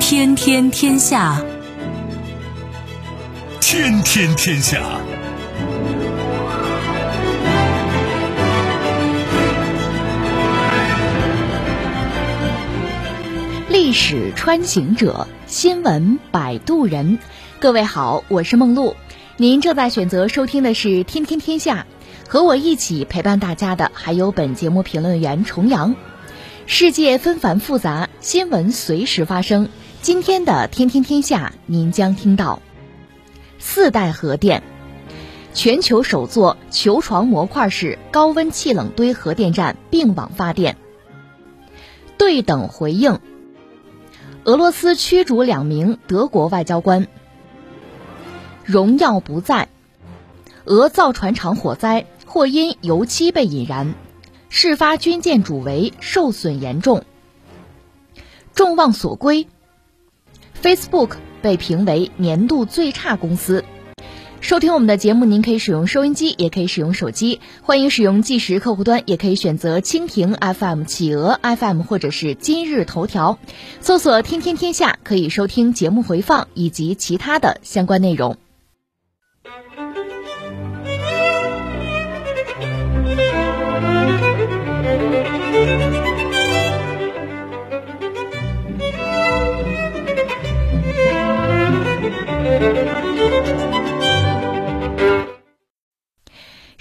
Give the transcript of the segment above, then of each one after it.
天天天下，天天天下。历史穿行者，新闻摆渡人。各位好，我是梦露。您正在选择收听的是《天天天下》，和我一起陪伴大家的还有本节目评论员重阳。世界纷繁复杂，新闻随时发生。今天的《天天天下》，您将听到：四代核电，全球首座球床模块式高温气冷堆核电站并网发电；对等回应，俄罗斯驱逐两名德国外交官；荣耀不在，俄造船厂火灾或因油漆被引燃，事发军舰主桅受损严重。众望所归。Facebook 被评为年度最差公司。收听我们的节目，您可以使用收音机，也可以使用手机。欢迎使用即时客户端，也可以选择蜻蜓 FM、企鹅 FM 或者是今日头条，搜索“天天天下”，可以收听节目回放以及其他的相关内容。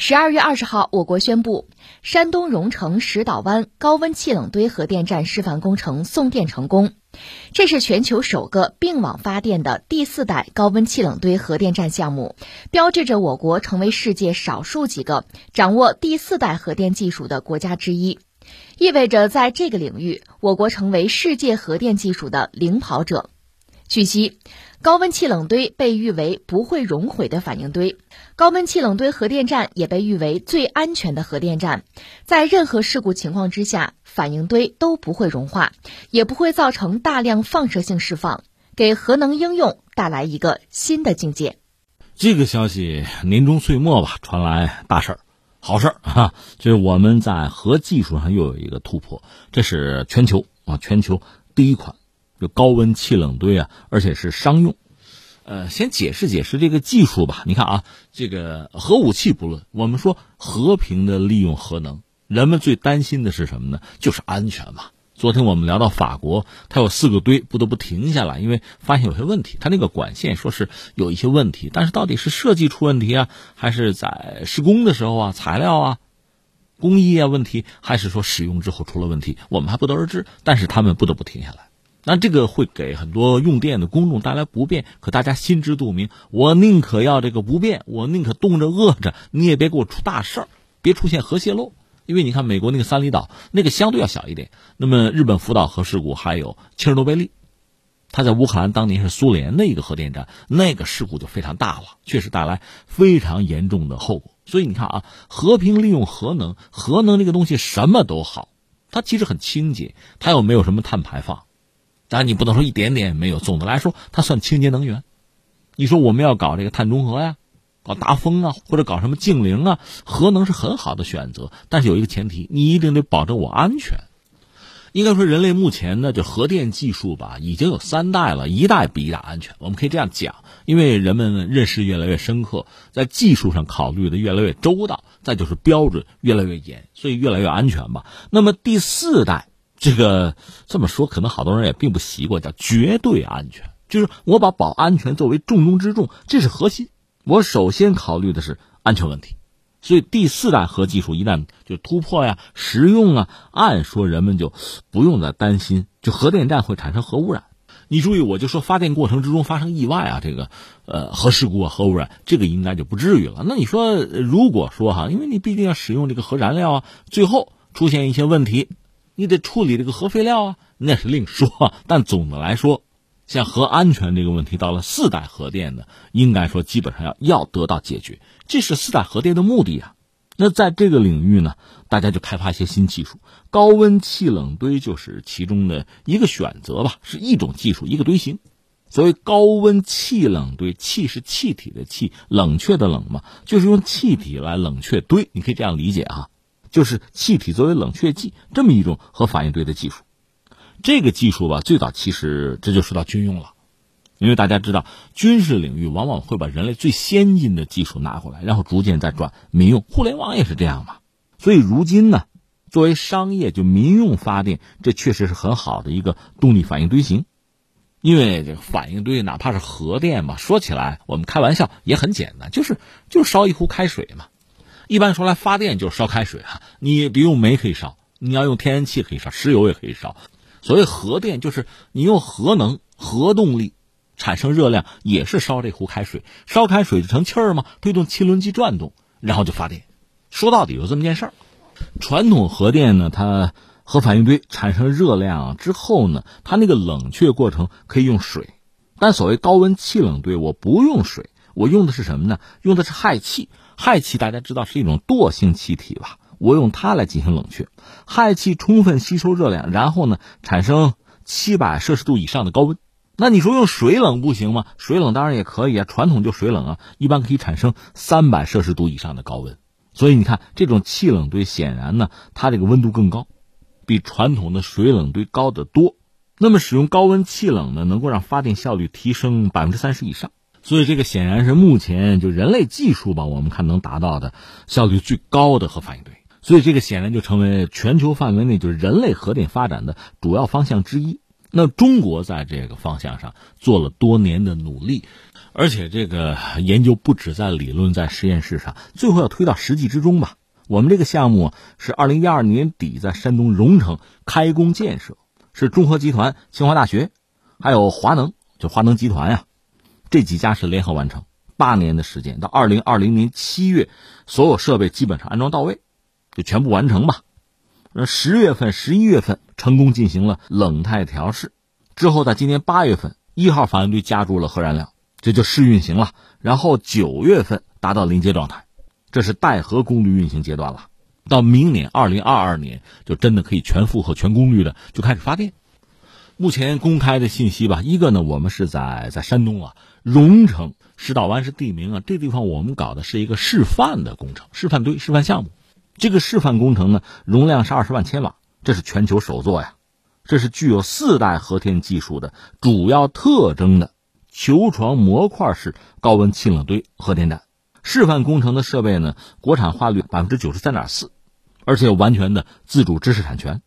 十二月二十号，我国宣布，山东荣成石岛湾高温气冷堆核电站示范工程送电成功。这是全球首个并网发电的第四代高温气冷堆核电站项目，标志着我国成为世界少数几个掌握第四代核电技术的国家之一，意味着在这个领域，我国成为世界核电技术的领跑者。据悉。高温气冷堆被誉为不会熔毁的反应堆，高温气冷堆核电站也被誉为最安全的核电站，在任何事故情况之下，反应堆都不会融化，也不会造成大量放射性释放，给核能应用带来一个新的境界。这个消息年终岁末吧，传来大事儿，好事儿 哈，就是我们在核技术上又有一个突破，这是全球啊，全球第一款。高温气冷堆啊，而且是商用。呃，先解释解释这个技术吧。你看啊，这个核武器不论，我们说和平的利用核能，人们最担心的是什么呢？就是安全嘛。昨天我们聊到法国，它有四个堆不得不停下来，因为发现有些问题。它那个管线说是有一些问题，但是到底是设计出问题啊，还是在施工的时候啊，材料啊、工艺啊问题，还是说使用之后出了问题，我们还不得而知。但是他们不得不停下来。那这个会给很多用电的公众带来不便，可大家心知肚明。我宁可要这个不便，我宁可冻着饿着，你也别给我出大事儿，别出现核泄漏。因为你看美国那个三里岛，那个相对要小一点。那么日本福岛核事故，还有切尔诺贝利，它在乌克兰当年是苏联的一个核电站，那个事故就非常大了，确实带来非常严重的后果。所以你看啊，和平利用核能，核能这个东西什么都好，它其实很清洁，它又没有什么碳排放。但你不能说一点点也没有，总的来说，它算清洁能源。你说我们要搞这个碳中和呀，搞大风啊，或者搞什么净零啊，核能是很好的选择。但是有一个前提，你一定得保证我安全。应该说，人类目前呢，就核电技术吧，已经有三代了，一代比一代安全。我们可以这样讲，因为人们认识越来越深刻，在技术上考虑的越来越周到，再就是标准越来越严，所以越来越安全吧。那么第四代。这个这么说，可能好多人也并不习惯，叫绝对安全，就是我把保安全作为重中之重，这是核心。我首先考虑的是安全问题，所以第四代核技术一旦就突破呀、实用啊，按说人们就不用再担心，就核电站会产生核污染。你注意，我就说发电过程之中发生意外啊，这个呃核事故啊、核污染，这个应该就不至于了。那你说，如果说哈，因为你毕竟要使用这个核燃料啊，最后出现一些问题。你得处理这个核废料啊，那是另说。但总的来说，像核安全这个问题，到了四代核电呢，应该说基本上要要得到解决。这是四代核电的目的啊。那在这个领域呢，大家就开发一些新技术，高温气冷堆就是其中的一个选择吧，是一种技术，一个堆型。所谓高温气冷堆，气是气体的气，冷却的冷嘛，就是用气体来冷却堆，你可以这样理解啊，就是气体作为冷却剂这么一种核反应堆的技术。这个技术吧，最早其实这就说到军用了，因为大家知道，军事领域往往会把人类最先进的技术拿过来，然后逐渐再转民用。互联网也是这样嘛。所以如今呢，作为商业就民用发电，这确实是很好的一个动力反应堆型。因为这个反应堆哪怕是核电嘛，说起来我们开玩笑也很简单，就是就烧一壶开水嘛。一般说来发电就是烧开水啊，你别用煤可以烧，你要用天然气可以烧，石油也可以烧。所谓核电就是你用核能、核动力产生热量，也是烧这壶开水，烧开水就成气儿嘛，推动汽轮机转动，然后就发电。说到底就这么件事儿。传统核电呢，它。核反应堆产生热量之后呢，它那个冷却过程可以用水，但所谓高温气冷堆，我不用水，我用的是什么呢？用的是氦气。氦气大家知道是一种惰性气体吧？我用它来进行冷却，氦气充分吸收热量，然后呢产生七百摄氏度以上的高温。那你说用水冷不行吗？水冷当然也可以啊，传统就水冷啊，一般可以产生三百摄氏度以上的高温。所以你看，这种气冷堆显然呢，它这个温度更高。比传统的水冷堆高得多，那么使用高温气冷呢，能够让发电效率提升百分之三十以上。所以这个显然是目前就人类技术吧，我们看能达到的效率最高的核反应堆。所以这个显然就成为全球范围内就是人类核电发展的主要方向之一。那中国在这个方向上做了多年的努力，而且这个研究不止在理论，在实验室上，最后要推到实际之中吧。我们这个项目是二零一二年底在山东荣成开工建设，是中核集团、清华大学，还有华能，就华能集团呀，这几家是联合完成，八年的时间，到二零二零年七月，所有设备基本上安装到位，就全部完成吧。那十月份、十一月份成功进行了冷态调试，之后在今年八月份，一号反应堆加注了核燃料，这就试运行了，然后九月份达到临界状态。这是带核功率运行阶段了，到明年二零二二年就真的可以全负荷、全功率的就开始发电。目前公开的信息吧，一个呢，我们是在在山东啊，荣成石岛湾是地名啊，这地方我们搞的是一个示范的工程，示范堆、示范项目。这个示范工程呢，容量是二十万千瓦，这是全球首座呀，这是具有四代核电技术的主要特征的球床模块式高温气冷堆核电站。示范工程的设备呢，国产化率百分之九十三点四，而且有完全的自主知识产权。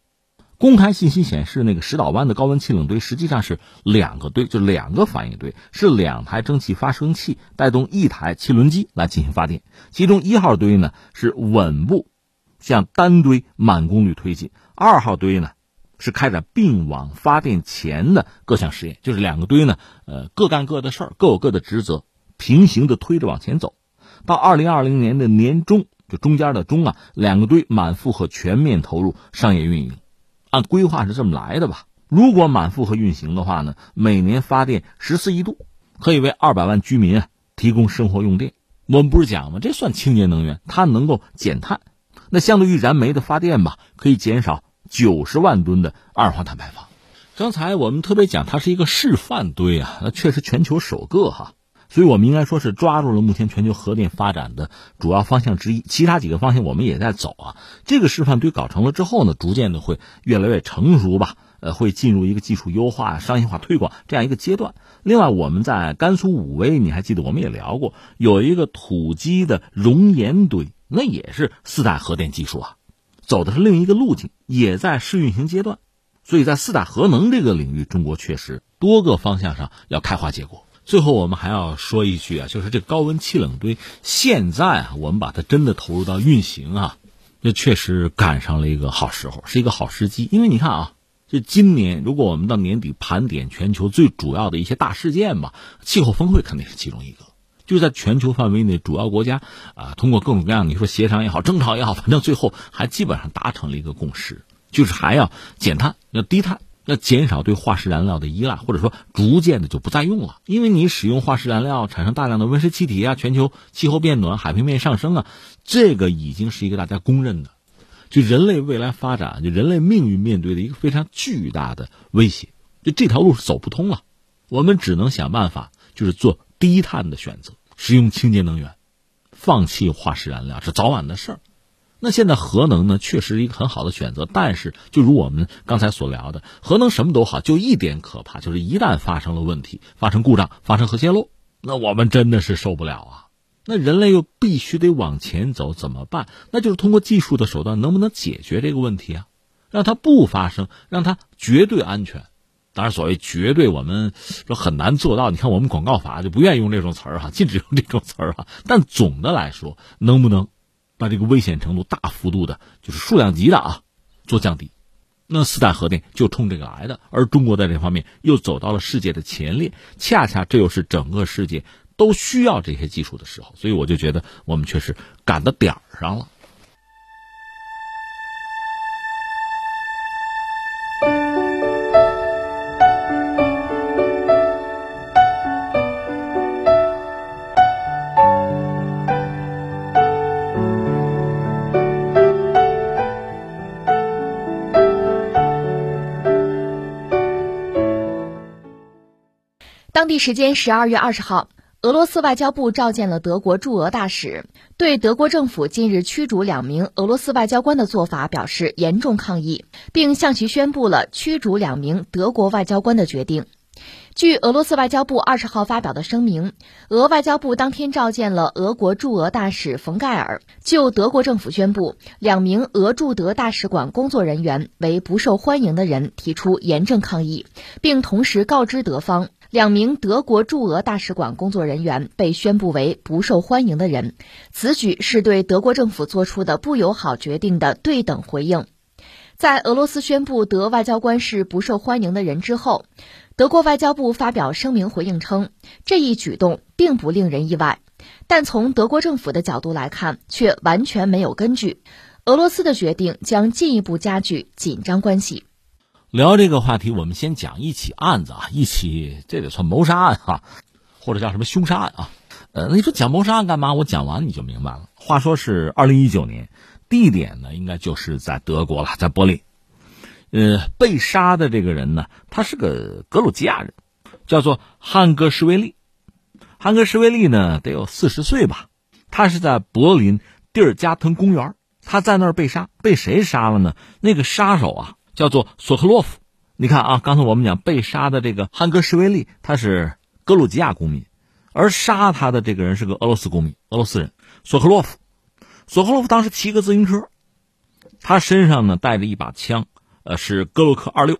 公开信息显示，那个石岛湾的高温气冷堆实际上是两个堆，就两个反应堆，是两台蒸汽发生器带动一台汽轮机来进行发电。其中一号堆呢是稳步向单堆满功率推进，二号堆呢是开展并网发电前的各项实验，就是两个堆呢，呃，各干各的事儿，各有各的职责，平行的推着往前走。到二零二零年的年中，就中间的中啊，两个堆满负荷全面投入商业运营，按规划是这么来的吧？如果满负荷运行的话呢，每年发电十四亿度，可以为二百万居民啊提供生活用电。我们不是讲吗？这算清洁能源，它能够减碳。那相对于燃煤的发电吧，可以减少九十万吨的二氧化碳排放。刚才我们特别讲，它是一个示范堆啊，那确实全球首个哈。所以我们应该说是抓住了目前全球核电发展的主要方向之一，其他几个方向我们也在走啊。这个示范堆搞成了之后呢，逐渐的会越来越成熟吧，呃，会进入一个技术优化、商业化推广这样一个阶段。另外，我们在甘肃武威，你还记得我们也聊过，有一个土基的熔岩堆，那也是四大核电技术啊，走的是另一个路径，也在试运行阶段。所以在四大核能这个领域，中国确实多个方向上要开花结果。最后，我们还要说一句啊，就是这高温气冷堆现在啊，我们把它真的投入到运行啊，这确实赶上了一个好时候，是一个好时机。因为你看啊，这今年如果我们到年底盘点全球最主要的一些大事件吧，气候峰会肯定是其中一个。就在全球范围内，主要国家啊，通过各种各样你说协商也好，争吵也好，反正最后还基本上达成了一个共识，就是还要减碳，要低碳。要减少对化石燃料的依赖，或者说逐渐的就不再用了，因为你使用化石燃料产生大量的温室气体啊，全球气候变暖、海平面上升啊，这个已经是一个大家公认的，就人类未来发展、就人类命运面对的一个非常巨大的威胁，就这条路是走不通了。我们只能想办法，就是做低碳的选择，使用清洁能源，放弃化石燃料是早晚的事儿。那现在核能呢，确实是一个很好的选择，但是就如我们刚才所聊的，核能什么都好，就一点可怕，就是一旦发生了问题，发生故障，发生核泄漏，那我们真的是受不了啊！那人类又必须得往前走，怎么办？那就是通过技术的手段，能不能解决这个问题啊？让它不发生，让它绝对安全。当然，所谓绝对，我们说很难做到。你看，我们广告法就不愿意用这种词儿哈，禁止用这种词儿哈。但总的来说，能不能把这个危险程度大幅度的，就是数量级的啊，做降低？那四大核电就冲这个来的。而中国在这方面又走到了世界的前列，恰恰这又是整个世界。都需要这些技术的时候，所以我就觉得我们确实赶到点儿上了。地时间十二月二十号。俄罗斯外交部召见了德国驻俄大使，对德国政府近日驱逐两名俄罗斯外交官的做法表示严重抗议，并向其宣布了驱逐两名德国外交官的决定。据俄罗斯外交部二十号发表的声明，俄外交部当天召见了俄国驻俄大使冯盖尔，就德国政府宣布两名俄驻德大使馆工作人员为不受欢迎的人提出严正抗议，并同时告知德方。两名德国驻俄大使馆工作人员被宣布为不受欢迎的人，此举是对德国政府做出的不友好决定的对等回应。在俄罗斯宣布德外交官是不受欢迎的人之后，德国外交部发表声明回应称，这一举动并不令人意外，但从德国政府的角度来看，却完全没有根据。俄罗斯的决定将进一步加剧紧张关系。聊这个话题，我们先讲一起案子啊，一起这得算谋杀案哈，或者叫什么凶杀案啊？呃，你说讲谋杀案干嘛？我讲完你就明白了。话说是二零一九年，地点呢应该就是在德国了，在柏林。呃，被杀的这个人呢，他是个格鲁吉亚人，叫做汉格什维利。汉格什维利呢得有四十岁吧？他是在柏林蒂尔加滕公园，他在那儿被杀，被谁杀了呢？那个杀手啊。叫做索克洛夫，你看啊，刚才我们讲被杀的这个汉格什维利，他是格鲁吉亚公民，而杀他的这个人是个俄罗斯公民，俄罗斯人索克洛夫。索克洛夫当时骑个自行车，他身上呢带着一把枪，呃，是格洛克二六，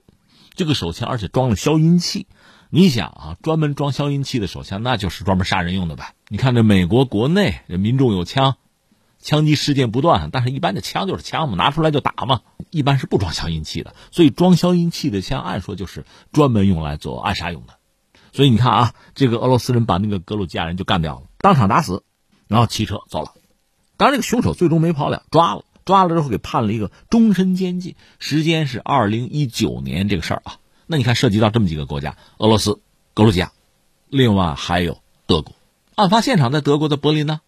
这个手枪而且装了消音器。你想啊，专门装消音器的手枪，那就是专门杀人用的吧。你看这美国国内民众有枪。枪击事件不断，但是一般的枪就是枪嘛，拿出来就打嘛，一般是不装消音器的。所以装消音器的枪，按说就是专门用来做暗杀用的。所以你看啊，这个俄罗斯人把那个格鲁吉亚人就干掉了，当场打死，然后骑车走了。当然，这个凶手最终没跑了，抓了，抓了之后给判了一个终身监禁，时间是二零一九年这个事儿啊。那你看，涉及到这么几个国家：俄罗斯、格鲁吉亚，另外还有德国。案发现场在德国的柏林呢。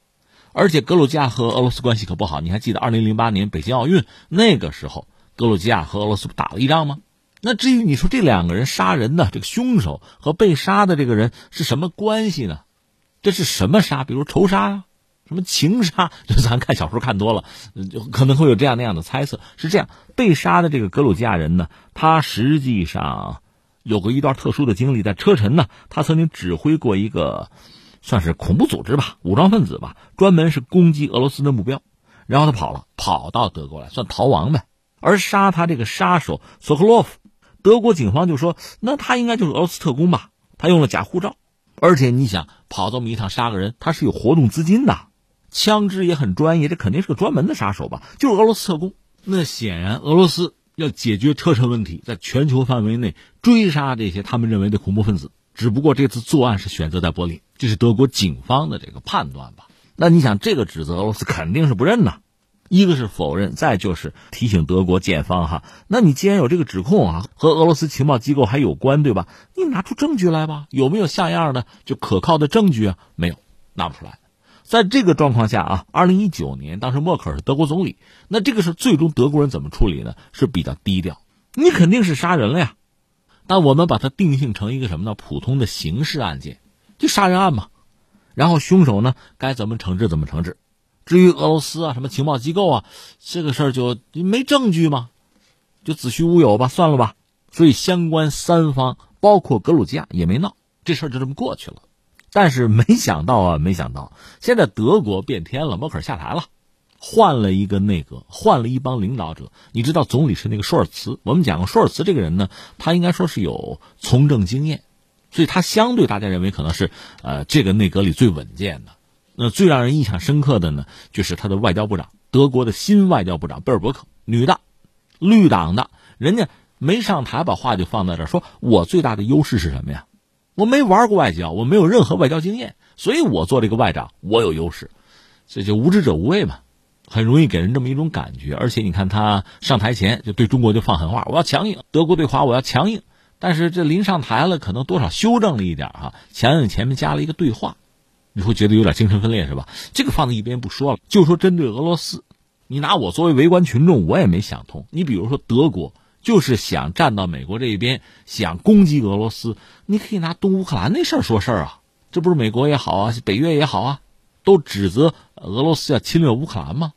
而且格鲁吉亚和俄罗斯关系可不好，你还记得二零零八年北京奥运那个时候，格鲁吉亚和俄罗斯打了一仗吗？那至于你说这两个人杀人的这个凶手和被杀的这个人是什么关系呢？这是什么杀？比如仇杀啊，什么情杀？就咱看小说看多了，就可能会有这样那样的猜测。是这样，被杀的这个格鲁吉亚人呢，他实际上有过一段特殊的经历，在车臣呢，他曾经指挥过一个。算是恐怖组织吧，武装分子吧，专门是攻击俄罗斯的目标，然后他跑了，跑到德国来，算逃亡呗。而杀他这个杀手索克洛夫，德国警方就说，那他应该就是俄罗斯特工吧？他用了假护照，而且你想跑这么一趟杀个人，他是有活动资金的，枪支也很专业，这肯定是个专门的杀手吧？就是俄罗斯特工。那显然俄罗斯要解决车臣问题，在全球范围内追杀这些他们认为的恐怖分子。只不过这次作案是选择在柏林，这是德国警方的这个判断吧？那你想，这个指责俄罗斯肯定是不认呐，一个是否认，再就是提醒德国检方哈。那你既然有这个指控啊，和俄罗斯情报机构还有关，对吧？你拿出证据来吧？有没有像样的就可靠的证据啊？没有，拿不出来。在这个状况下啊，二零一九年，当时默克尔是德国总理，那这个事最终德国人怎么处理呢？是比较低调，你肯定是杀人了呀。但我们把它定性成一个什么呢？普通的刑事案件，就杀人案嘛。然后凶手呢，该怎么惩治怎么惩治。至于俄罗斯啊，什么情报机构啊，这个事儿就没证据嘛，就子虚乌有吧，算了吧。所以相关三方，包括格鲁吉亚也没闹，这事儿就这么过去了。但是没想到啊，没想到现在德国变天了，默克尔下台了。换了一个内阁，换了一帮领导者。你知道总理是那个舒尔茨。我们讲过，舒尔茨这个人呢，他应该说是有从政经验，所以他相对大家认为可能是呃这个内阁里最稳健的。那最让人印象深刻的呢，就是他的外交部长，德国的新外交部长贝尔伯克，女的，绿党的，人家没上台，把话就放在这儿，说我最大的优势是什么呀？我没玩过外交，我没有任何外交经验，所以我做这个外长，我有优势。这就无知者无畏嘛。很容易给人这么一种感觉，而且你看他上台前就对中国就放狠话，我要强硬；德国对华我要强硬。但是这临上台了，可能多少修正了一点哈，强硬前面加了一个对话，你会觉得有点精神分裂是吧？这个放在一边不说了，就说针对俄罗斯，你拿我作为围观群众，我也没想通。你比如说德国，就是想站到美国这一边，想攻击俄罗斯，你可以拿东乌克兰那事儿说事儿啊，这不是美国也好啊，北约也好啊，都指责俄罗斯要侵略乌克兰吗？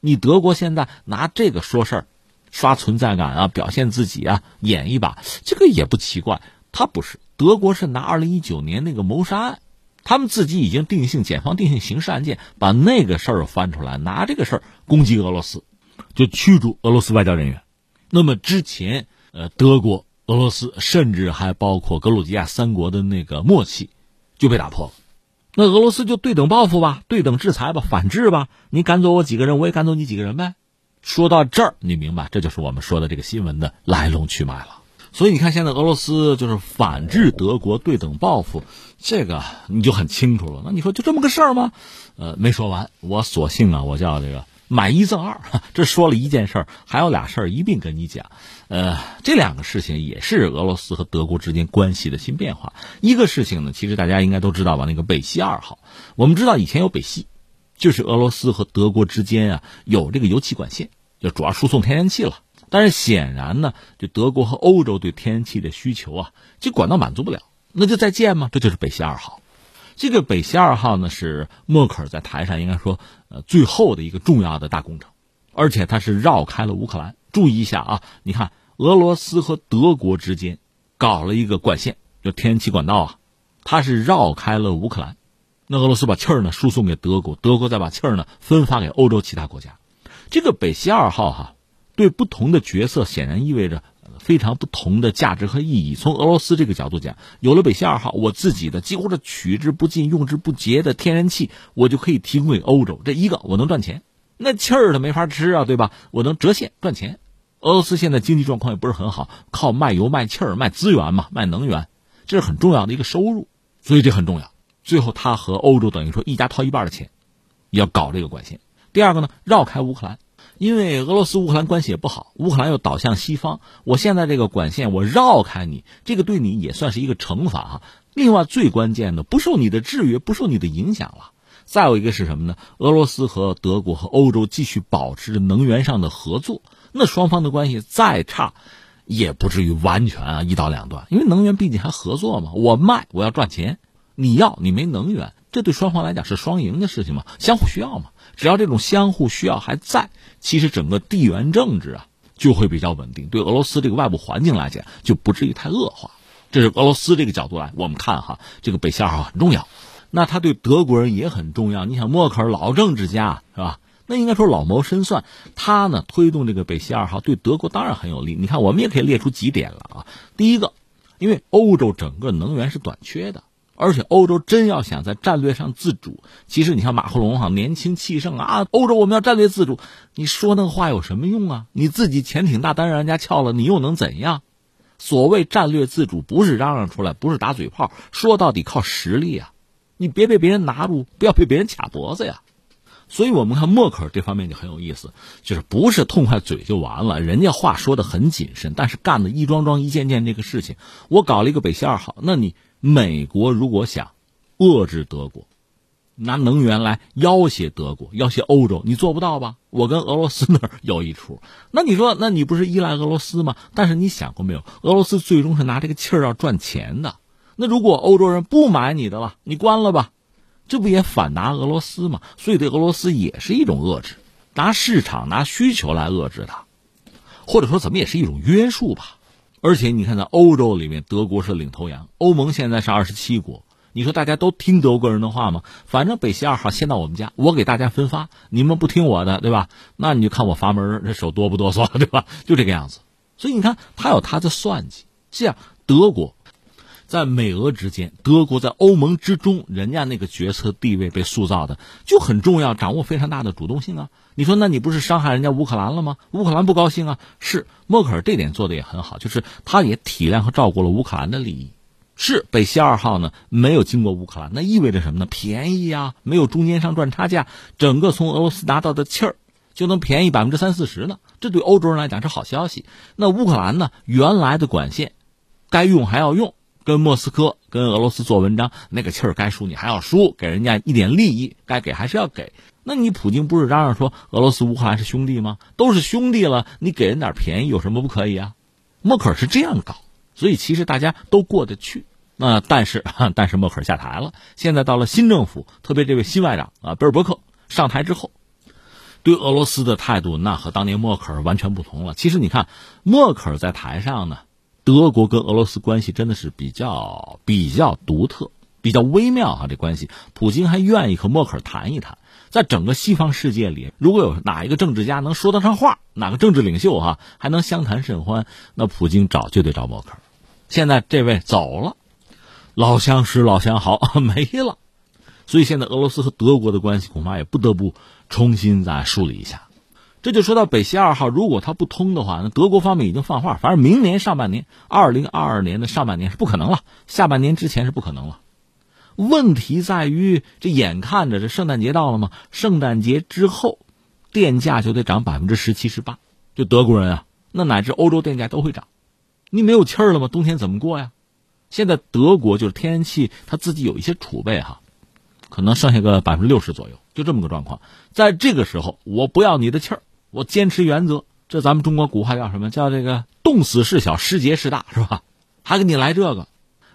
你德国现在拿这个说事儿，刷存在感啊，表现自己啊，演一把，这个也不奇怪。他不是德国是拿二零一九年那个谋杀案，他们自己已经定性，检方定性刑事案件，把那个事儿翻出来，拿这个事儿攻击俄罗斯，就驱逐俄罗斯外交人员。那么之前，呃，德国、俄罗斯，甚至还包括格鲁吉亚三国的那个默契，就被打破了。那俄罗斯就对等报复吧，对等制裁吧，反制吧。你赶走我几个人，我也赶走你几个人呗。说到这儿，你明白，这就是我们说的这个新闻的来龙去脉了。所以你看，现在俄罗斯就是反制德国，对等报复，这个你就很清楚了。那你说就这么个事儿吗？呃，没说完，我索性啊，我叫这个。买一赠二，这说了一件事儿，还有俩事儿一并跟你讲。呃，这两个事情也是俄罗斯和德国之间关系的新变化。一个事情呢，其实大家应该都知道吧？那个北溪二号，我们知道以前有北溪，就是俄罗斯和德国之间啊有这个油气管线，就主要输送天然气了。但是显然呢，就德国和欧洲对天然气的需求啊，这管道满足不了，那就再建嘛。这就是北溪二号。这个北溪二号呢，是默克尔在台上应该说，呃，最后的一个重要的大工程，而且它是绕开了乌克兰。注意一下啊，你看俄罗斯和德国之间搞了一个管线，就天然气管道啊，它是绕开了乌克兰。那俄罗斯把气儿呢输送给德国，德国再把气儿呢分发给欧洲其他国家。这个北溪二号哈，对不同的角色显然意味着。非常不同的价值和意义。从俄罗斯这个角度讲，有了北溪二号，我自己的几乎是取之不尽、用之不竭的天然气，我就可以提供给欧洲。这一个我能赚钱，那气儿它没法吃啊，对吧？我能折现赚钱。俄罗斯现在经济状况也不是很好，靠卖油、卖气儿、卖资源嘛，卖能源，这是很重要的一个收入，所以这很重要。最后，他和欧洲等于说一家掏一半的钱，要搞这个管线。第二个呢，绕开乌克兰。因为俄罗斯乌克兰关系也不好，乌克兰又倒向西方，我现在这个管线我绕开你，这个对你也算是一个惩罚哈。另外最关键的，不受你的制约，不受你的影响了。再有一个是什么呢？俄罗斯和德国和欧洲继续保持着能源上的合作，那双方的关系再差，也不至于完全啊一刀两断，因为能源毕竟还合作嘛。我卖我要赚钱，你要你没能源，这对双方来讲是双赢的事情嘛，相互需要嘛。只要这种相互需要还在，其实整个地缘政治啊就会比较稳定，对俄罗斯这个外部环境来讲就不至于太恶化。这是俄罗斯这个角度来，我们看哈，这个北溪二号很重要。那他对德国人也很重要。你想默克尔老政治家是吧？那应该说老谋深算，他呢推动这个北溪二号对德国当然很有利。你看，我们也可以列出几点了啊。第一个，因为欧洲整个能源是短缺的。而且欧洲真要想在战略上自主，其实你像马克龙哈年轻气盛啊，欧洲我们要战略自主，你说那个话有什么用啊？你自己潜艇大单让人家撬了，你又能怎样？所谓战略自主，不是嚷嚷出来，不是打嘴炮，说到底靠实力啊！你别被别人拿住，不要被别人卡脖子呀！所以我们看默克尔这方面就很有意思，就是不是痛快嘴就完了，人家话说的很谨慎，但是干的一桩桩一件件这个事情，我搞了一个北溪二号，那你。美国如果想遏制德国，拿能源来要挟德国，要挟欧洲，你做不到吧？我跟俄罗斯那儿有一出，那你说，那你不是依赖俄罗斯吗？但是你想过没有，俄罗斯最终是拿这个气儿要赚钱的。那如果欧洲人不买你的了，你关了吧，这不也反拿俄罗斯吗？所以对俄罗斯也是一种遏制，拿市场、拿需求来遏制它，或者说怎么也是一种约束吧。而且你看，在欧洲里面，德国是领头羊，欧盟现在是二十七国。你说大家都听德国人的话吗？反正北溪二号先到我们家，我给大家分发，你们不听我的，对吧？那你就看我阀门这手哆不哆嗦，对吧？就这个样子。所以你看，他有他的算计。这样，德国在美俄之间，德国在欧盟之中，人家那个决策地位被塑造的就很重要，掌握非常大的主动性啊。你说，那你不是伤害人家乌克兰了吗？乌克兰不高兴啊。是默克尔这点做的也很好，就是他也体谅和照顾了乌克兰的利益。是北溪二号呢，没有经过乌克兰，那意味着什么呢？便宜啊，没有中间商赚差价，整个从俄罗斯拿到的气儿就能便宜百分之三四十呢。这对欧洲人来讲是好消息。那乌克兰呢，原来的管线该用还要用，跟莫斯科、跟俄罗斯做文章，那个气儿该输你还要输，给人家一点利益该给还是要给。那你普京不是嚷嚷说俄罗斯、乌克兰是兄弟吗？都是兄弟了，你给人点便宜有什么不可以啊？默克尔是这样搞。所以其实大家都过得去，那但是 但是默克尔下台了，现在到了新政府，特别这位新外长啊贝尔伯克上台之后，对俄罗斯的态度那和当年默克尔完全不同了。其实你看，默克尔在台上呢，德国跟俄罗斯关系真的是比较比较独特，比较微妙哈这关系。普京还愿意和默克尔谈一谈。在整个西方世界里，如果有哪一个政治家能说得上话，哪个政治领袖哈还能相谈甚欢，那普京找就得找默克尔。现在这位走了，老相识老相好没了，所以现在俄罗斯和德国的关系恐怕也不得不重新再梳理一下。这就说到北溪二号，如果它不通的话，那德国方面已经放话，反正明年上半年，二零二二年的上半年是不可能了，下半年之前是不可能了。问题在于，这眼看着这圣诞节到了吗？圣诞节之后，电价就得涨百分之十七十八。就德国人啊，那乃至欧洲电价都会涨。你没有气儿了吗？冬天怎么过呀？现在德国就是天然气，它自己有一些储备哈，可能剩下个百分之六十左右，就这么个状况。在这个时候，我不要你的气儿，我坚持原则。这咱们中国古话叫什么？叫这个“冻死事小，失节事大”，是吧？还给你来这个。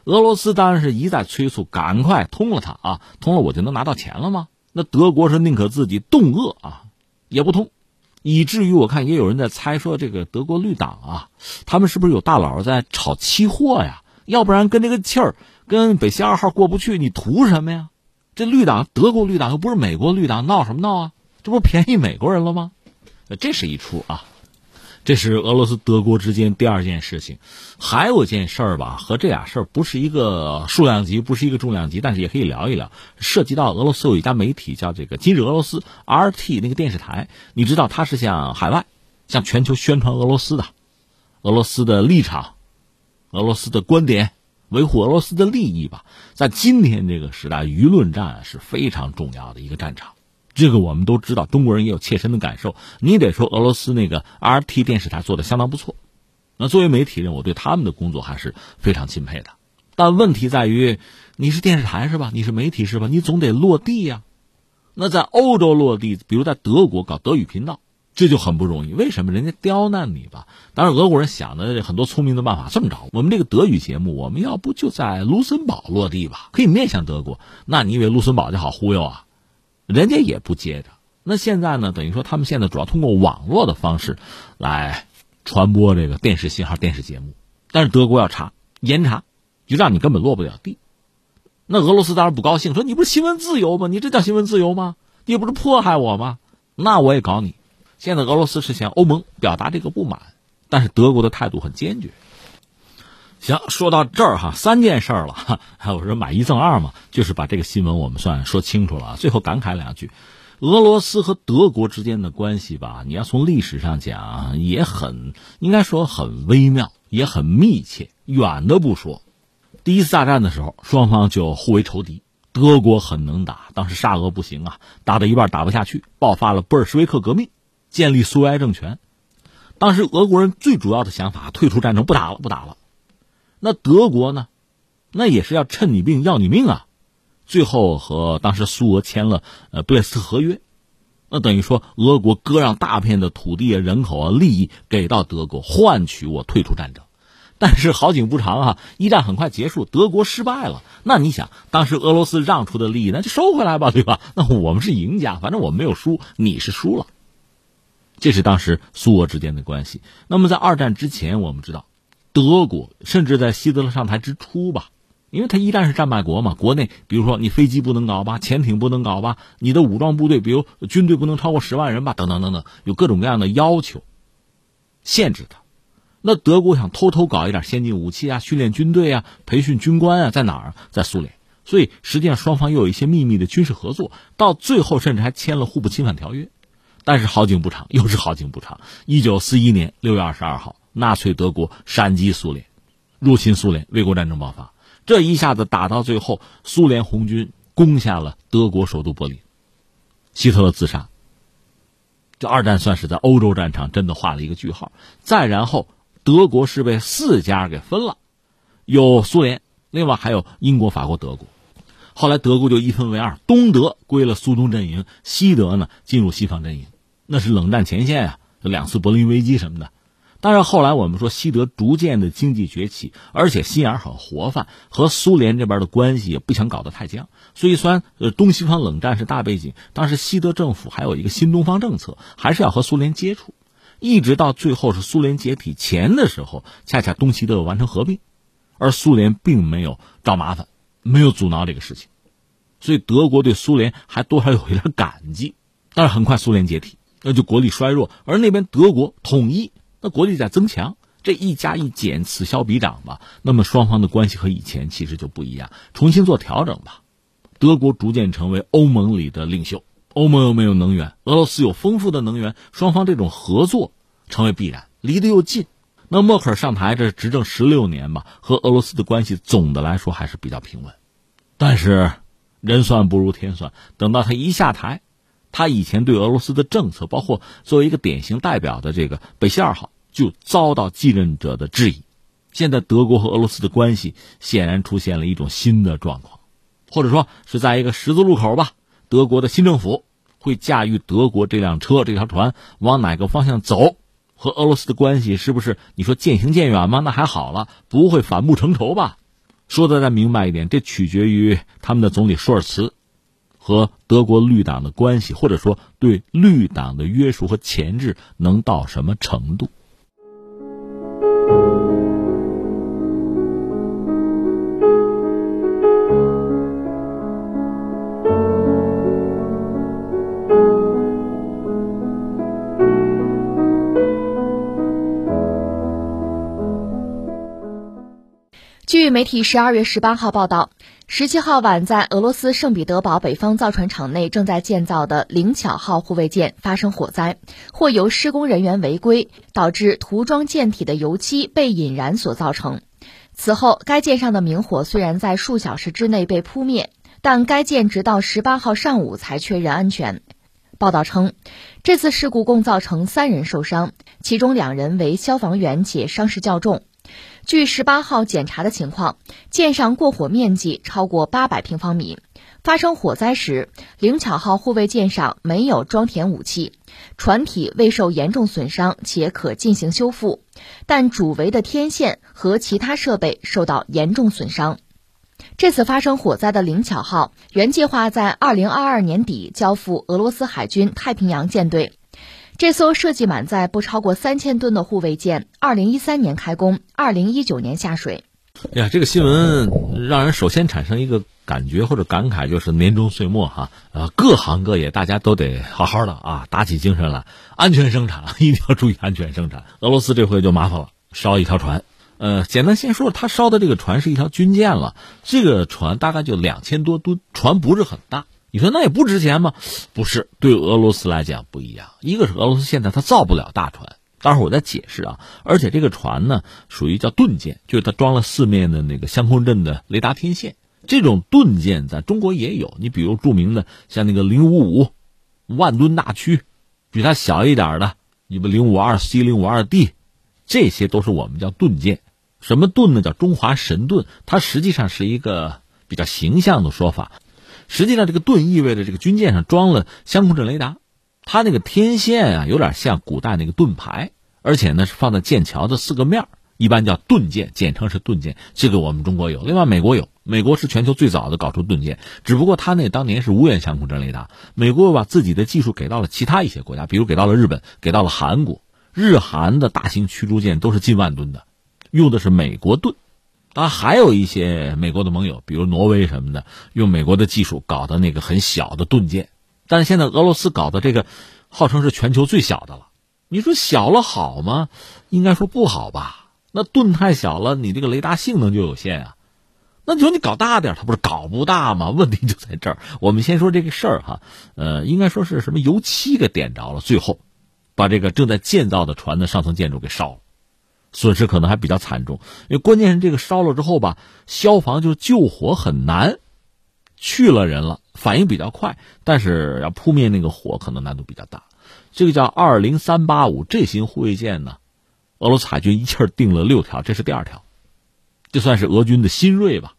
俄罗斯当然是一再催促，赶快通了它啊！通了我就能拿到钱了吗？那德国是宁可自己冻饿啊，也不通，以至于我看也有人在猜说，这个德国绿党啊，他们是不是有大佬在炒期货呀？要不然跟这个气儿，跟北溪二号过不去，你图什么呀？这绿党，德国绿党又不是美国绿党，闹什么闹啊？这不便宜美国人了吗？这是一出啊。这是俄罗斯德国之间第二件事情，还有件事儿吧，和这俩事儿不是一个数量级，不是一个重量级，但是也可以聊一聊。涉及到俄罗斯有一家媒体叫这个今日俄罗斯 RT 那个电视台，你知道它是向海外、向全球宣传俄罗斯的，俄罗斯的立场、俄罗斯的观点、维护俄罗斯的利益吧。在今天这个时代，舆论战是非常重要的一个战场。这个我们都知道，中国人也有切身的感受。你得说俄罗斯那个 RT 电视台做的相当不错，那作为媒体人，我对他们的工作还是非常钦佩的。但问题在于，你是电视台是吧？你是媒体是吧？你总得落地呀。那在欧洲落地，比如在德国搞德语频道，这就很不容易。为什么？人家刁难你吧。当然，俄国人想的很多聪明的办法。这么着，我们这个德语节目，我们要不就在卢森堡落地吧？可以面向德国。那你以为卢森堡就好忽悠啊？人家也不接着，那现在呢？等于说他们现在主要通过网络的方式来传播这个电视信号、电视节目，但是德国要查严查，就让你根本落不了地。那俄罗斯当然不高兴，说你不是新闻自由吗？你这叫新闻自由吗？你不是迫害我吗？那我也搞你。现在俄罗斯是向欧盟表达这个不满，但是德国的态度很坚决。行，说到这儿哈，三件事了哈。我说买一赠二嘛，就是把这个新闻我们算说清楚了。最后感慨两句，俄罗斯和德国之间的关系吧，你要从历史上讲，也很应该说很微妙，也很密切。远的不说，第一次大战的时候，双方就互为仇敌。德国很能打，当时沙俄不行啊，打到一半打不下去，爆发了布尔什维克革命，建立苏维埃政权。当时俄国人最主要的想法，退出战争，不打了，不打了。那德国呢？那也是要趁你病要你命啊！最后和当时苏俄签了呃布列斯特合约，那等于说俄国割让大片的土地啊、人口啊、利益给到德国，换取我退出战争。但是好景不长啊，一战很快结束，德国失败了。那你想，当时俄罗斯让出的利益，那就收回来吧，对吧？那我们是赢家，反正我们没有输，你是输了。这是当时苏俄之间的关系。那么在二战之前，我们知道，德国甚至在希特勒上台之初吧，因为他一战是战败国嘛，国内比如说你飞机不能搞吧，潜艇不能搞吧，你的武装部队，比如军队不能超过十万人吧，等等等等，有各种各样的要求，限制他。那德国想偷偷搞一点先进武器啊，训练军队啊，培训军官啊，在哪儿？在苏联。所以实际上双方又有一些秘密的军事合作，到最后甚至还签了互不侵犯条约。但是好景不长，又是好景不长。一九四一年六月二十二号，纳粹德国闪击苏联，入侵苏联，卫国战争爆发。这一下子打到最后，苏联红军攻下了德国首都柏林，希特勒自杀。这二战算是在欧洲战场真的画了一个句号。再然后。德国是被四家给分了，有苏联，另外还有英国、法国、德国。后来德国就一分为二，东德归了苏东阵营，西德呢进入西方阵营，那是冷战前线呀，两次柏林危机什么的。当然后来我们说西德逐渐的经济崛起，而且心眼很活泛，和苏联这边的关系也不想搞得太僵。所以虽然呃东西方冷战是大背景，当时西德政府还有一个新东方政策，还是要和苏联接触。一直到最后是苏联解体前的时候，恰恰东西德完成合并，而苏联并没有找麻烦，没有阻挠这个事情，所以德国对苏联还多少有一点感激。但是很快苏联解体，那就国力衰弱，而那边德国统一，那国力在增强，这一加一减，此消彼长吧。那么双方的关系和以前其实就不一样，重新做调整吧。德国逐渐成为欧盟里的领袖。欧盟又没有能源，俄罗斯有丰富的能源，双方这种合作成为必然，离得又近。那默克尔上台这执政十六年吧，和俄罗斯的关系总的来说还是比较平稳。但是人算不如天算，等到他一下台，他以前对俄罗斯的政策，包括作为一个典型代表的这个北溪二号，就遭到继任者的质疑。现在德国和俄罗斯的关系显然出现了一种新的状况，或者说是在一个十字路口吧。德国的新政府。会驾驭德国这辆车、这条船往哪个方向走？和俄罗斯的关系是不是你说渐行渐远吗？那还好了，不会反目成仇吧？说的再明白一点，这取决于他们的总理舒尔茨和德国绿党的关系，或者说对绿党的约束和钳制能到什么程度。据媒体十二月十八号报道，十七号晚，在俄罗斯圣彼得堡北方造船厂内正在建造的“灵巧号”护卫舰发生火灾，或由施工人员违规导致涂装舰体的油漆被引燃所造成。此后，该舰上的明火虽然在数小时之内被扑灭，但该舰直到十八号上午才确认安全。报道称，这次事故共造成三人受伤，其中两人为消防员，且伤势较重。据十八号检查的情况，舰上过火面积超过八百平方米。发生火灾时，灵巧号护卫舰上没有装填武器，船体未受严重损伤且可进行修复，但主桅的天线和其他设备受到严重损伤。这次发生火灾的灵巧号原计划在二零二二年底交付俄罗斯海军太平洋舰队。这艘设计满载不超过三千吨的护卫舰，二零一三年开工，二零一九年下水。哎呀，这个新闻让人首先产生一个感觉或者感慨，就是年终岁末哈，呃，各行各业大家都得好好的啊，打起精神来，安全生产，一定要注意安全生产。俄罗斯这回就麻烦了，烧一条船。呃，简单先说，他烧的这个船是一条军舰了，这个船大概就两千多吨，船不是很大。你说那也不值钱吗？不是，对俄罗斯来讲不一样。一个是俄罗斯现在它造不了大船，待会儿我再解释啊。而且这个船呢，属于叫盾舰，就是它装了四面的那个相控阵的雷达天线。这种盾舰在中国也有，你比如著名的像那个零五五万吨大驱，比它小一点的，你们零五二 C、零五二 D，这些都是我们叫盾舰。什么盾呢？叫中华神盾，它实际上是一个比较形象的说法。实际上，这个盾意味着这个军舰上装了相控阵雷达，它那个天线啊，有点像古代那个盾牌，而且呢是放在舰桥的四个面一般叫盾舰，简称是盾舰。这个我们中国有，另外美国有，美国是全球最早的搞出盾舰，只不过它那当年是无源相控阵雷达，美国又把自己的技术给到了其他一些国家，比如给到了日本，给到了韩国，日韩的大型驱逐舰都是近万吨的，用的是美国盾。啊，还有一些美国的盟友，比如挪威什么的，用美国的技术搞的那个很小的盾舰。但是现在俄罗斯搞的这个，号称是全球最小的了。你说小了好吗？应该说不好吧。那盾太小了，你这个雷达性能就有限啊。那你说你搞大点，它不是搞不大吗？问题就在这儿。我们先说这个事儿哈，呃，应该说是什么油漆给点着了，最后把这个正在建造的船的上层建筑给烧了。损失可能还比较惨重，因为关键是这个烧了之后吧，消防就救火很难，去了人了，反应比较快，但是要扑灭那个火可能难度比较大。这个叫二零三八五这型护卫舰呢，俄罗斯海军一气儿定了六条，这是第二条，这算是俄军的新锐吧。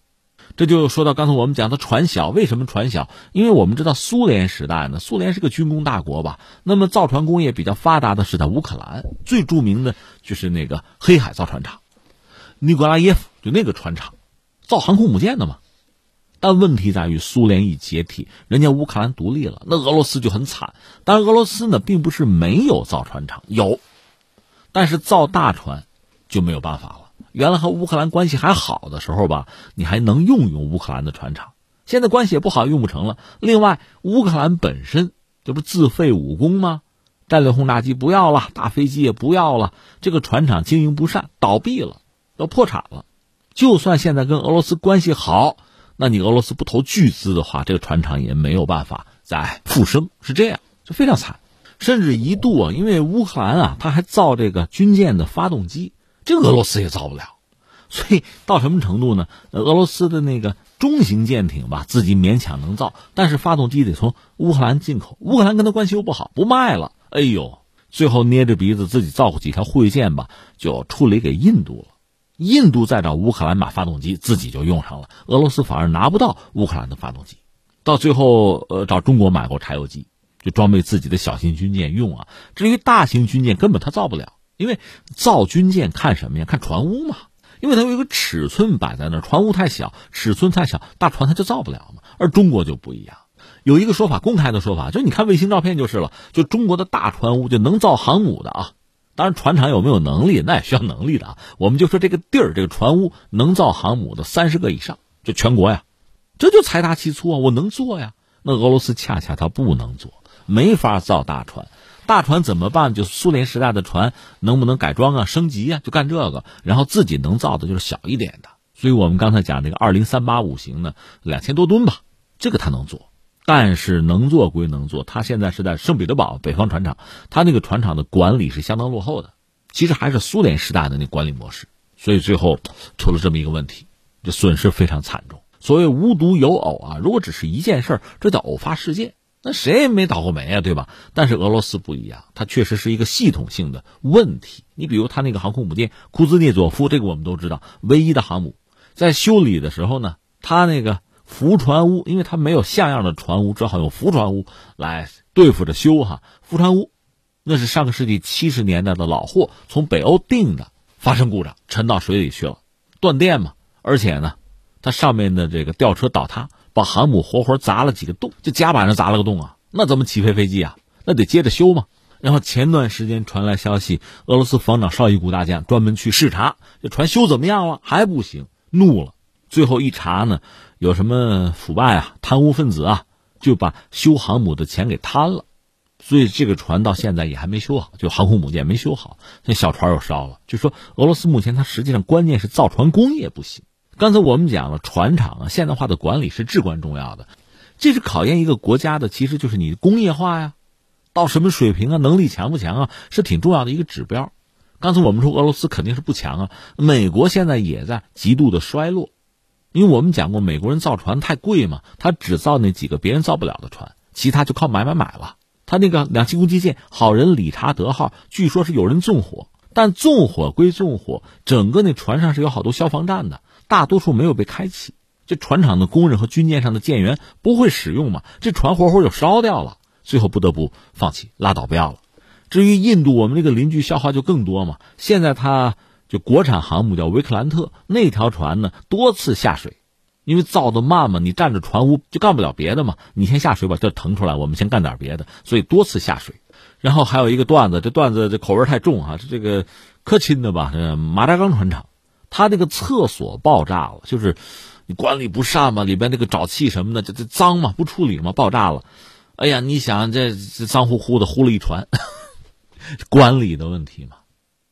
这就说到刚才我们讲的船小，为什么船小？因为我们知道苏联时代呢，苏联是个军工大国吧。那么造船工业比较发达的是在乌克兰，最著名的就是那个黑海造船厂，尼古拉耶夫就那个船厂，造航空母舰的嘛。但问题在于苏联一解体，人家乌克兰独立了，那俄罗斯就很惨。但俄罗斯呢，并不是没有造船厂，有，但是造大船就没有办法了。原来和乌克兰关系还好的时候吧，你还能用用乌克兰的船厂。现在关系也不好，用不成了。另外，乌克兰本身这不自废武功吗？战略轰炸机不要了，大飞机也不要了，这个船厂经营不善，倒闭了，要破产了。就算现在跟俄罗斯关系好，那你俄罗斯不投巨资的话，这个船厂也没有办法再复生。是这样，就非常惨。甚至一度啊，因为乌克兰啊，他还造这个军舰的发动机。这俄罗斯也造不了，所以到什么程度呢？俄罗斯的那个中型舰艇吧，自己勉强能造，但是发动机得从乌克兰进口。乌克兰跟他关系又不好，不卖了。哎呦，最后捏着鼻子自己造过几条护卫舰吧，就处理给印度了。印度再找乌克兰买发动机，自己就用上了。俄罗斯反而拿不到乌克兰的发动机，到最后呃找中国买过柴油机，就装备自己的小型军舰用啊。至于大型军舰，根本他造不了。因为造军舰看什么呀？看船坞嘛。因为它有一个尺寸摆在那儿，船坞太小，尺寸太小，大船它就造不了嘛。而中国就不一样，有一个说法，公开的说法，就你看卫星照片就是了。就中国的大船坞就能造航母的啊，当然船厂有没有能力，那也需要能力的啊。我们就说这个地儿，这个船坞能造航母的三十个以上，就全国呀，这就财大气粗啊，我能做呀。那俄罗斯恰恰它不能做，没法造大船。大船怎么办？就苏联时代的船能不能改装啊、升级啊？就干这个，然后自己能造的就是小一点的。所以我们刚才讲这个二零三八五型呢，两千多吨吧，这个他能做，但是能做归能做，他现在是在圣彼得堡北方船厂，他那个船厂的管理是相当落后的，其实还是苏联时代的那管理模式，所以最后出了这么一个问题，就损失非常惨重。所谓无独有偶啊，如果只是一件事儿，这叫偶发事件。那谁也没倒过霉啊，对吧？但是俄罗斯不一样，它确实是一个系统性的问题。你比如它那个航空母舰库兹涅佐夫，这个我们都知道，唯一的航母，在修理的时候呢，它那个浮船坞，因为它没有像样的船坞，只好用浮船坞来对付着修哈。浮船坞那是上个世纪七十年代的老货，从北欧订的，发生故障，沉到水里去了，断电嘛，而且呢，它上面的这个吊车倒塌。把航母活活砸了几个洞，就甲板上砸了个洞啊，那怎么起飞飞机啊？那得接着修嘛。然后前段时间传来消息，俄罗斯防长绍伊古大将专门去视察，这船修怎么样了？还不行，怒了。最后一查呢，有什么腐败啊、贪污分子啊，就把修航母的钱给贪了。所以这个船到现在也还没修好，就航空母舰没修好，那小船又烧了。就说俄罗斯目前它实际上关键是造船工业不行。刚才我们讲了，船厂啊，现代化的管理是至关重要的，这是考验一个国家的，其实就是你工业化呀，到什么水平啊，能力强不强啊，是挺重要的一个指标。刚才我们说俄罗斯肯定是不强啊，美国现在也在极度的衰落，因为我们讲过，美国人造船太贵嘛，他只造那几个别人造不了的船，其他就靠买买买了。他那个两栖攻击舰好人理查德号，据说是有人纵火，但纵火归纵火，整个那船上是有好多消防站的。大多数没有被开启，这船厂的工人和军舰上的舰员不会使用嘛？这船活活就烧掉了，最后不得不放弃，拉倒不要了。至于印度，我们这个邻居消耗就更多嘛。现在它就国产航母叫维克兰特，那条船呢多次下水，因为造的慢嘛，你占着船坞就干不了别的嘛。你先下水把这腾出来，我们先干点别的，所以多次下水。然后还有一个段子，这段子这口味太重啊，这个科钦的吧？这马扎冈船厂，他那个厕所爆炸了，就是你管理不善嘛，里边那个沼气什么的，这这脏嘛，不处理嘛，爆炸了。哎呀，你想这这脏乎乎的，糊了一船。管理的问题嘛，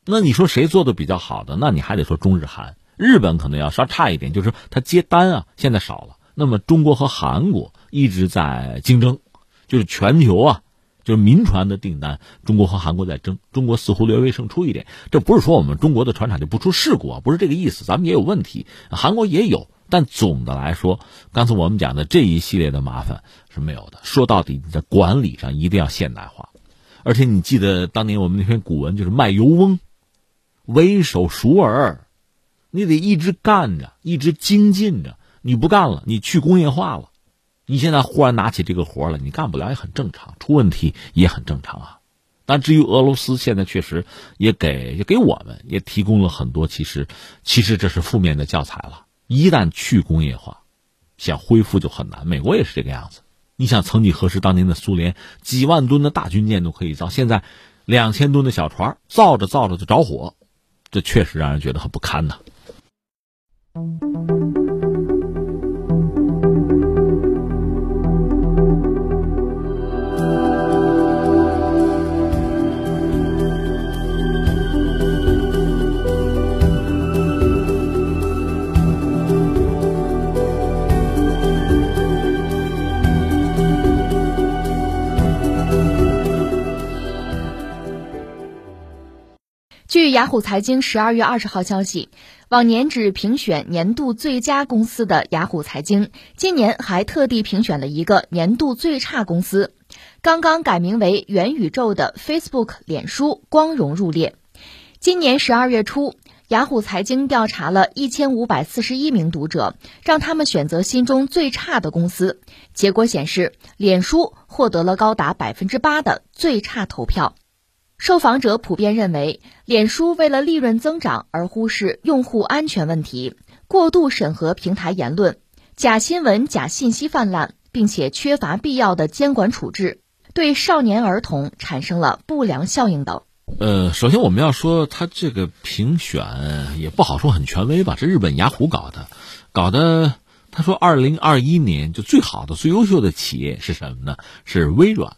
那你说谁做的比较好的？那你还得说中日韩，日本可能要稍差一点，就是他接单啊，现在少了。那么中国和韩国一直在竞争，就是全球啊，就是民船的订单，中国和韩国在争，中国似乎略微胜出一点。这不是说我们中国的船厂就不出事故啊，不是这个意思，咱们也有问题，韩国也有。但总的来说，刚才我们讲的这一系列的麻烦是没有的。说到底，你在管理上一定要现代化。而且你记得当年我们那篇古文就是卖油翁，为首熟耳，你得一直干着，一直精进着。你不干了，你去工业化了，你现在忽然拿起这个活了，你干不了也很正常，出问题也很正常啊。但至于俄罗斯，现在确实也给也给我们也提供了很多，其实其实这是负面的教材了。一旦去工业化，想恢复就很难。美国也是这个样子。你想，曾几何时，当年的苏联几万吨的大军舰都可以造，现在两千吨的小船造着造着就着火，这确实让人觉得很不堪呐。据雅虎财经十二月二十号消息，往年只评选年度最佳公司的雅虎财经，今年还特地评选了一个年度最差公司。刚刚改名为元宇宙的 Facebook 脸书光荣入列。今年十二月初，雅虎财经调查了一千五百四十一名读者，让他们选择心中最差的公司。结果显示，脸书获得了高达百分之八的最差投票。受访者普遍认为，脸书为了利润增长而忽视用户安全问题，过度审核平台言论，假新闻、假信息泛滥，并且缺乏必要的监管处置，对少年儿童产生了不良效应等。呃，首先我们要说，他这个评选也不好说很权威吧？这日本雅虎搞的，搞的。他说，二零二一年就最好的、最优秀的企业是什么呢？是微软。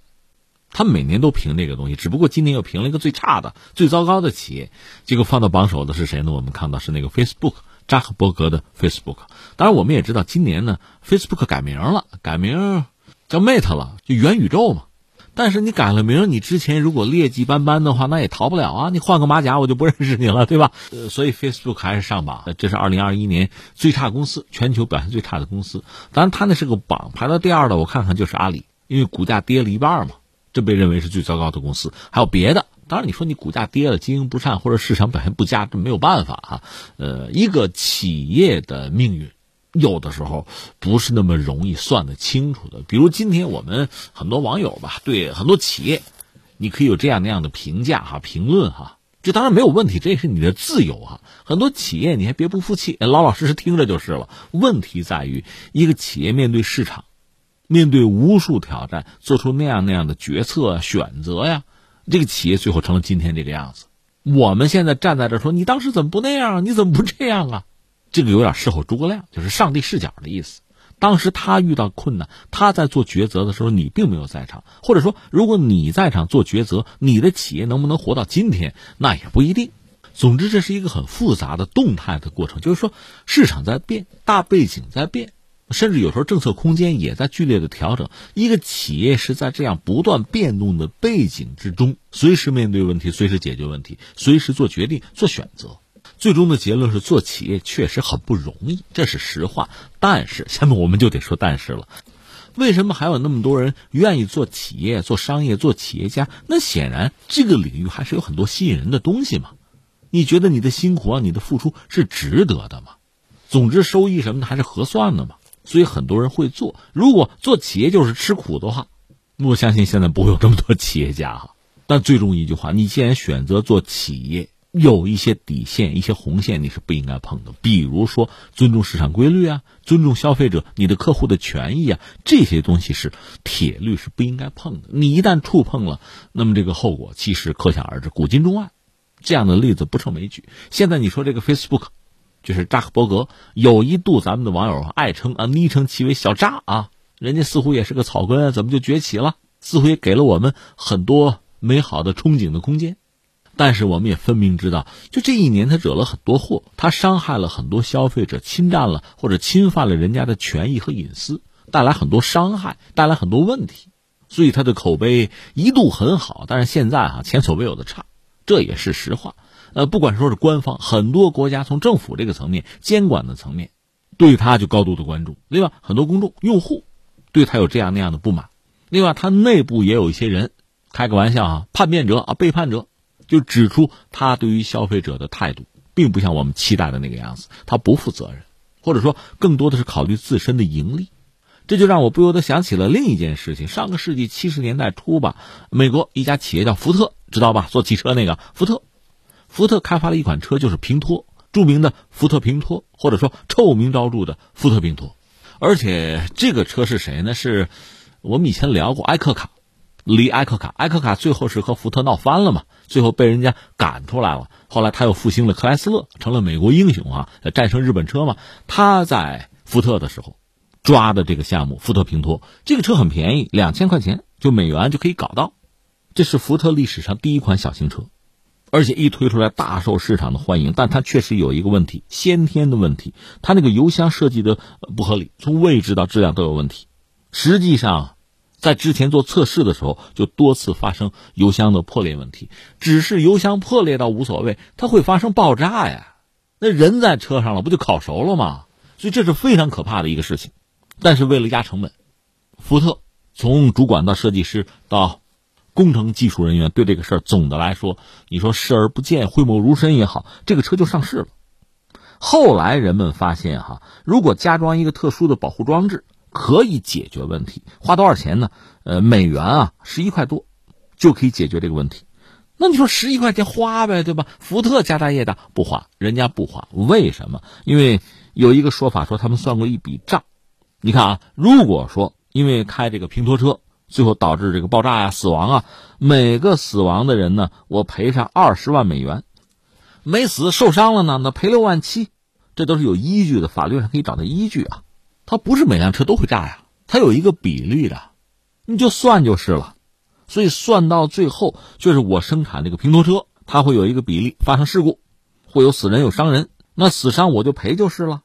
他每年都评这个东西，只不过今年又评了一个最差的、最糟糕的企业。结果放到榜首的是谁呢？我们看到是那个 Facebook，扎克伯格的 Facebook。当然，我们也知道今年呢，Facebook 改名了，改名叫 Meta 了，就元宇宙嘛。但是你改了名，你之前如果劣迹斑斑的话，那也逃不了啊。你换个马甲，我就不认识你了，对吧？呃，所以 Facebook 还是上榜。这是二零二一年最差公司，全球表现最差的公司。当然，它那是个榜，排到第二的，我看看就是阿里，因为股价跌了一半嘛。这被认为是最糟糕的公司，还有别的。当然，你说你股价跌了，经营不善或者市场表现不佳，这没有办法啊。呃，一个企业的命运，有的时候不是那么容易算得清楚的。比如今天我们很多网友吧，对很多企业，你可以有这样那样的评价哈、评论哈，这当然没有问题，这也是你的自由啊。很多企业你还别不服气，老老实实听着就是了。问题在于，一个企业面对市场。面对无数挑战，做出那样那样的决策选择呀，这个企业最后成了今天这个样子。我们现在站在这说，你当时怎么不那样？你怎么不这样啊？这个有点事后诸葛亮，就是上帝视角的意思。当时他遇到困难，他在做抉择的时候，你并没有在场，或者说，如果你在场做抉择，你的企业能不能活到今天，那也不一定。总之，这是一个很复杂的动态的过程，就是说，市场在变，大背景在变。甚至有时候政策空间也在剧烈的调整。一个企业是在这样不断变动的背景之中，随时面对问题，随时解决问题，随时做决定、做选择。最终的结论是，做企业确实很不容易，这是实话。但是，下面我们就得说但是了。为什么还有那么多人愿意做企业、做商业、做企业家？那显然这个领域还是有很多吸引人的东西嘛。你觉得你的辛苦啊，你的付出是值得的吗？总之收益什么的还是合算的嘛。所以很多人会做。如果做企业就是吃苦的话，我相信现在不会有这么多企业家哈。但最终一句话，你既然选择做企业，有一些底线、一些红线你是不应该碰的。比如说尊重市场规律啊，尊重消费者、你的客户的权益啊，这些东西是铁律是不应该碰的。你一旦触碰了，那么这个后果其实可想而知，古今中外这样的例子不胜枚举。现在你说这个 Facebook。就是扎克伯格，有一度咱们的网友爱称啊，昵称其为小扎啊，人家似乎也是个草根，怎么就崛起了？似乎也给了我们很多美好的憧憬的空间。但是我们也分明知道，就这一年他惹了很多祸，他伤害了很多消费者，侵占了或者侵犯了人家的权益和隐私，带来很多伤害，带来很多问题。所以他的口碑一度很好，但是现在啊，前所未有的差，这也是实话。呃，不管说是官方，很多国家从政府这个层面监管的层面，对他就高度的关注。另外，很多公众用户对他有这样那样的不满。另外，他内部也有一些人，开个玩笑啊，叛变者啊，背叛者，就指出他对于消费者的态度，并不像我们期待的那个样子，他不负责任，或者说更多的是考虑自身的盈利。这就让我不由得想起了另一件事情：上个世纪七十年代初吧，美国一家企业叫福特，知道吧？做汽车那个福特。福特开发了一款车，就是平托，著名的福特平托，或者说臭名昭著的福特平托。而且这个车是谁呢？是我们以前聊过埃克卡，离埃克卡。埃克卡最后是和福特闹翻了嘛，最后被人家赶出来了。后来他又复兴了克莱斯勒，成了美国英雄啊，战胜日本车嘛。他在福特的时候抓的这个项目，福特平托，这个车很便宜，两千块钱就美元就可以搞到。这是福特历史上第一款小型车。而且一推出来大受市场的欢迎，但它确实有一个问题，先天的问题，它那个油箱设计的不合理，从位置到质量都有问题。实际上，在之前做测试的时候，就多次发生油箱的破裂问题。只是油箱破裂倒无所谓，它会发生爆炸呀，那人在车上了，不就烤熟了吗？所以这是非常可怕的一个事情。但是为了压成本，福特从主管到设计师到。工程技术人员对这个事儿总的来说，你说视而不见、讳莫如深也好，这个车就上市了。后来人们发现，哈，如果加装一个特殊的保护装置，可以解决问题。花多少钱呢？呃，美元啊，十一块多，就可以解决这个问题。那你说十一块钱花呗，对吧？福特家大业大，不花，人家不花，为什么？因为有一个说法说，他们算过一笔账。你看啊，如果说因为开这个平拖车。最后导致这个爆炸呀、死亡啊，每个死亡的人呢，我赔上二十万美元；没死受伤了呢，那赔六万七，这都是有依据的，法律上可以找到依据啊。它不是每辆车都会炸呀，它有一个比例的，你就算就是了。所以算到最后，就是我生产这个平头车，它会有一个比例发生事故，会有死人有伤人，那死伤我就赔就是了。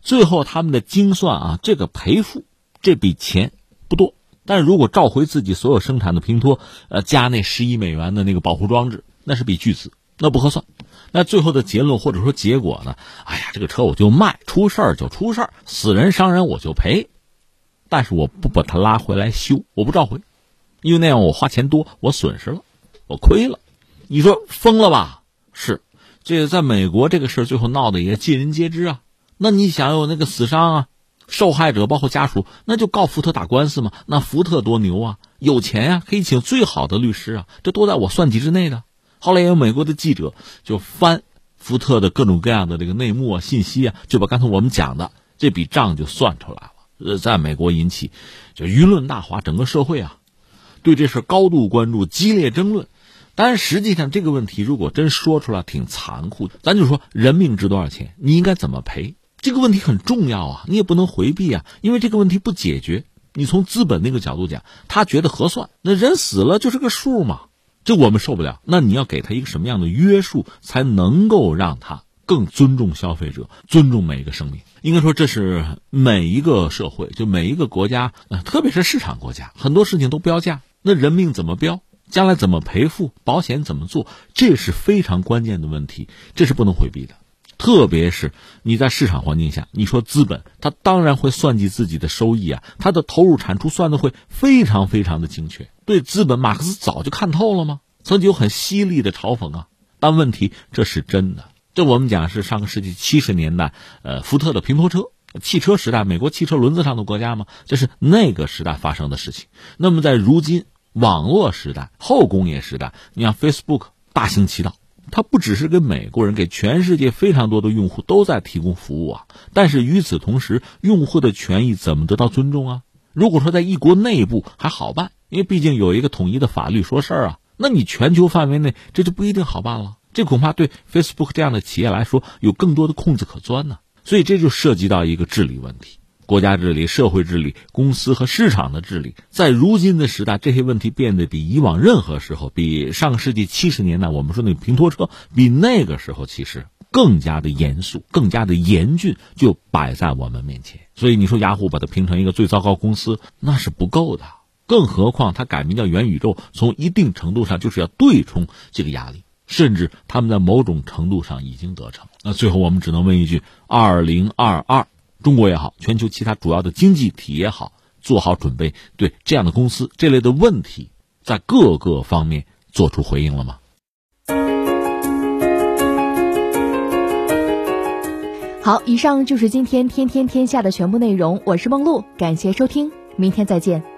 最后他们的精算啊，这个赔付这笔钱不多。但是如果召回自己所有生产的平托，呃，加那十亿美元的那个保护装置，那是笔巨资，那不合算。那最后的结论或者说结果呢？哎呀，这个车我就卖，出事儿就出事儿，死人伤人我就赔，但是我不把它拉回来修，我不召回，因为那样我花钱多，我损失了，我亏了。你说疯了吧？是，这个在美国这个事儿最后闹得也尽人皆知啊。那你想有那个死伤啊？受害者包括家属，那就告福特打官司嘛。那福特多牛啊，有钱呀，可以请最好的律师啊，这都在我算计之内的。后来也有美国的记者就翻福特的各种各样的这个内幕啊、信息啊，就把刚才我们讲的这笔账就算出来了。呃，在美国引起就舆论大哗，整个社会啊对这事高度关注，激烈争论。但是实际上这个问题如果真说出来，挺残酷的。咱就说人命值多少钱，你应该怎么赔？这个问题很重要啊，你也不能回避啊，因为这个问题不解决，你从资本那个角度讲，他觉得合算，那人死了就是个数嘛，这我们受不了。那你要给他一个什么样的约束，才能够让他更尊重消费者，尊重每一个生命？应该说，这是每一个社会，就每一个国家，特别是市场国家，很多事情都标价，那人命怎么标？将来怎么赔付？保险怎么做？这是非常关键的问题，这是不能回避的。特别是你在市场环境下，你说资本，它当然会算计自己的收益啊，它的投入产出算的会非常非常的精确。对资本，马克思早就看透了吗？曾经有很犀利的嘲讽啊，但问题这是真的，这我们讲是上个世纪七十年代，呃，福特的平头车，汽车时代，美国汽车轮子上的国家嘛，这是那个时代发生的事情。那么在如今网络时代、后工业时代，你像 Facebook 大行其道，它不只是给美国人，给全世界非常多的用户都在提供服务啊。但是与此同时，用户的权益怎么得到尊重啊？如果说在一国内部还好办，因为毕竟有一个统一的法律说事儿啊，那你全球范围内这就不一定好办了。这恐怕对 Facebook 这样的企业来说有更多的空子可钻呢。所以这就涉及到一个治理问题，国家治理、社会治理、公司和市场的治理。在如今的时代，这些问题变得比以往任何时候，比上个世纪七十年代我们说那个平拖车，比那个时候其实更加的严肃、更加的严峻，就摆在我们面前。所以你说雅虎把它评成一个最糟糕公司，那是不够的。更何况它改名叫元宇宙，从一定程度上就是要对冲这个压力。甚至他们在某种程度上已经得逞。那最后我们只能问一句：二零二二，中国也好，全球其他主要的经济体也好，做好准备，对这样的公司这类的问题，在各个方面做出回应了吗？好，以上就是今天天天天下的全部内容。我是梦露，感谢收听，明天再见。